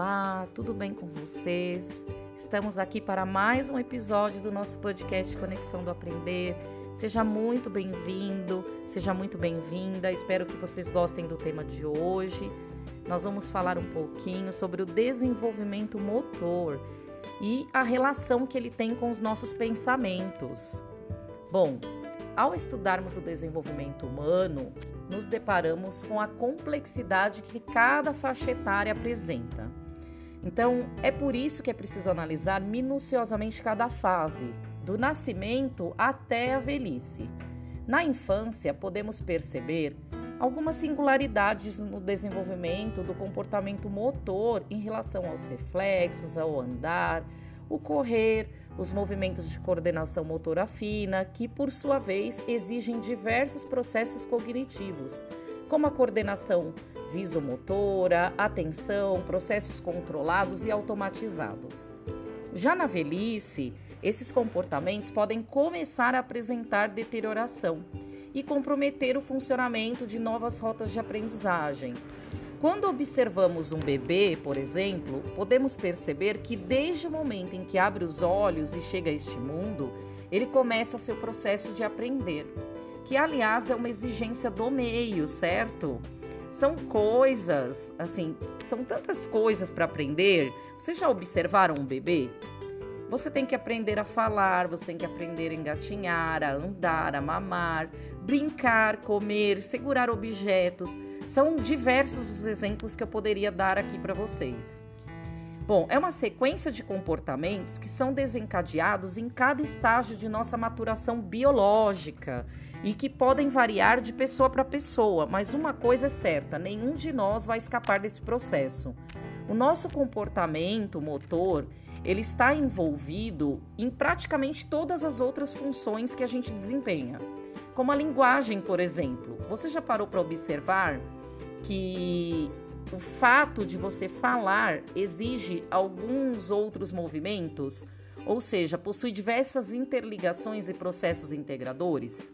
Olá, tudo bem com vocês? Estamos aqui para mais um episódio do nosso podcast Conexão do Aprender. Seja muito bem-vindo, seja muito bem-vinda. Espero que vocês gostem do tema de hoje. Nós vamos falar um pouquinho sobre o desenvolvimento motor e a relação que ele tem com os nossos pensamentos. Bom, ao estudarmos o desenvolvimento humano, nos deparamos com a complexidade que cada faixa etária apresenta. Então, é por isso que é preciso analisar minuciosamente cada fase, do nascimento até a velhice. Na infância, podemos perceber algumas singularidades no desenvolvimento do comportamento motor em relação aos reflexos, ao andar, o correr, os movimentos de coordenação motora fina, que por sua vez exigem diversos processos cognitivos, como a coordenação visomotora, atenção, processos controlados e automatizados. Já na velhice, esses comportamentos podem começar a apresentar deterioração e comprometer o funcionamento de novas rotas de aprendizagem, quando observamos um bebê, por exemplo, podemos perceber que desde o momento em que abre os olhos e chega a este mundo, ele começa seu processo de aprender, que aliás é uma exigência do meio, certo? São coisas, assim, são tantas coisas para aprender. Vocês já observaram um bebê? Você tem que aprender a falar, você tem que aprender a engatinhar, a andar, a mamar, brincar, comer, segurar objetos. São diversos os exemplos que eu poderia dar aqui para vocês. Bom, é uma sequência de comportamentos que são desencadeados em cada estágio de nossa maturação biológica e que podem variar de pessoa para pessoa, mas uma coisa é certa: nenhum de nós vai escapar desse processo. O nosso comportamento motor ele está envolvido em praticamente todas as outras funções que a gente desempenha, como a linguagem, por exemplo. Você já parou para observar que o fato de você falar exige alguns outros movimentos, ou seja, possui diversas interligações e processos integradores?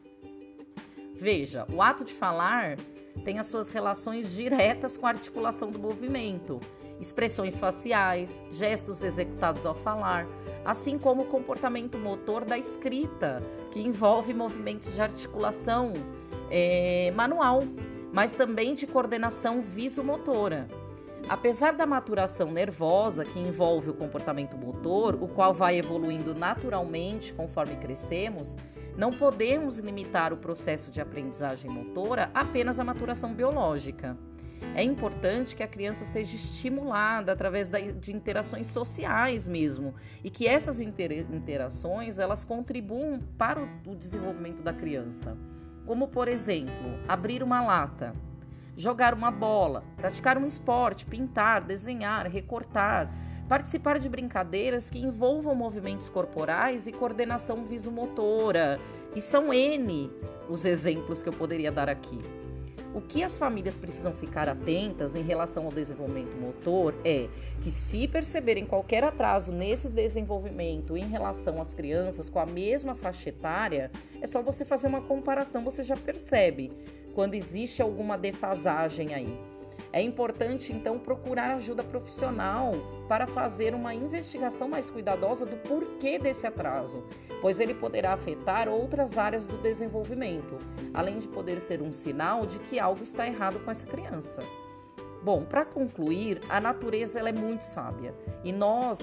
Veja, o ato de falar tem as suas relações diretas com a articulação do movimento, expressões faciais, gestos executados ao falar, assim como o comportamento motor da escrita, que envolve movimentos de articulação é, manual, mas também de coordenação visomotora. Apesar da maturação nervosa que envolve o comportamento motor, o qual vai evoluindo naturalmente conforme crescemos, não podemos limitar o processo de aprendizagem motora apenas à maturação biológica. É importante que a criança seja estimulada através de interações sociais mesmo e que essas interações elas contribuam para o desenvolvimento da criança como por exemplo, abrir uma lata, jogar uma bola, praticar um esporte, pintar, desenhar, recortar, participar de brincadeiras que envolvam movimentos corporais e coordenação visomotora. E são N os exemplos que eu poderia dar aqui. O que as famílias precisam ficar atentas em relação ao desenvolvimento motor é que, se perceberem qualquer atraso nesse desenvolvimento em relação às crianças com a mesma faixa etária, é só você fazer uma comparação, você já percebe quando existe alguma defasagem aí. É importante então procurar ajuda profissional para fazer uma investigação mais cuidadosa do porquê desse atraso, pois ele poderá afetar outras áreas do desenvolvimento, além de poder ser um sinal de que algo está errado com essa criança. Bom, para concluir, a natureza ela é muito sábia e nós,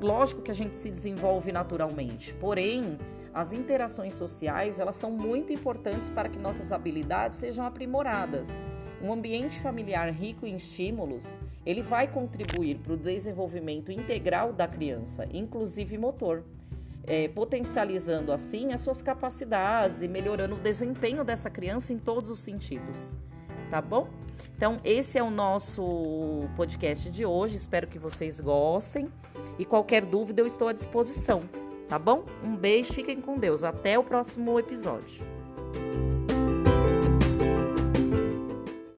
lógico que a gente se desenvolve naturalmente, porém as interações sociais elas são muito importantes para que nossas habilidades sejam aprimoradas um ambiente familiar rico em estímulos, ele vai contribuir para o desenvolvimento integral da criança, inclusive motor, é, potencializando assim as suas capacidades e melhorando o desempenho dessa criança em todos os sentidos. Tá bom? Então, esse é o nosso podcast de hoje. Espero que vocês gostem. E qualquer dúvida, eu estou à disposição. Tá bom? Um beijo, fiquem com Deus. Até o próximo episódio.